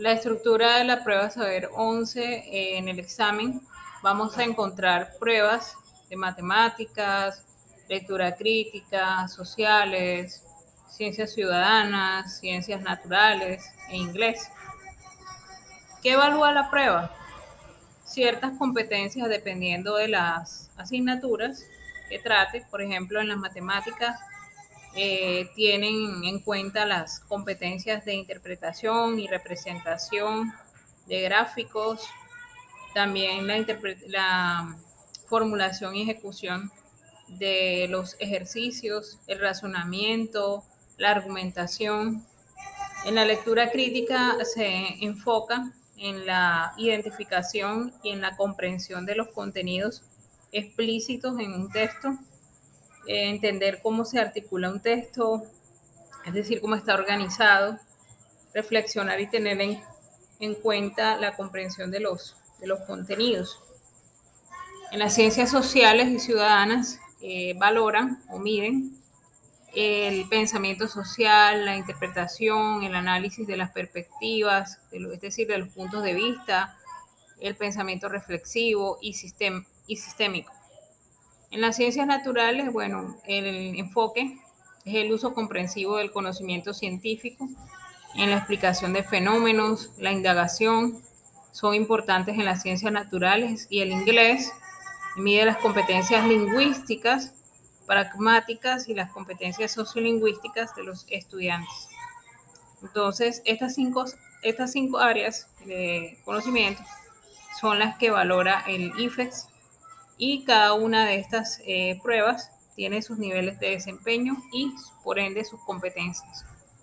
La estructura de la prueba Saber 11 eh, en el examen vamos a encontrar pruebas de matemáticas, lectura crítica, sociales, ciencias ciudadanas, ciencias naturales e inglés. ¿Qué evalúa la prueba? Ciertas competencias dependiendo de las asignaturas que trate. Por ejemplo, en las matemáticas eh, tienen en cuenta las competencias de interpretación y representación de gráficos, también la, la formulación y ejecución de los ejercicios, el razonamiento, la argumentación. En la lectura crítica se enfoca en la identificación y en la comprensión de los contenidos explícitos en un texto, entender cómo se articula un texto, es decir, cómo está organizado, reflexionar y tener en, en cuenta la comprensión de los, de los contenidos. En las ciencias sociales y ciudadanas eh, valoran o miden el pensamiento social, la interpretación, el análisis de las perspectivas, es decir, de los puntos de vista, el pensamiento reflexivo y, y sistémico. En las ciencias naturales, bueno, el enfoque es el uso comprensivo del conocimiento científico en la explicación de fenómenos, la indagación, son importantes en las ciencias naturales y el inglés mide las competencias lingüísticas, pragmáticas y las competencias sociolingüísticas de los estudiantes. Entonces, estas cinco, estas cinco áreas de conocimiento son las que valora el IFEX y cada una de estas eh, pruebas tiene sus niveles de desempeño y por ende sus competencias.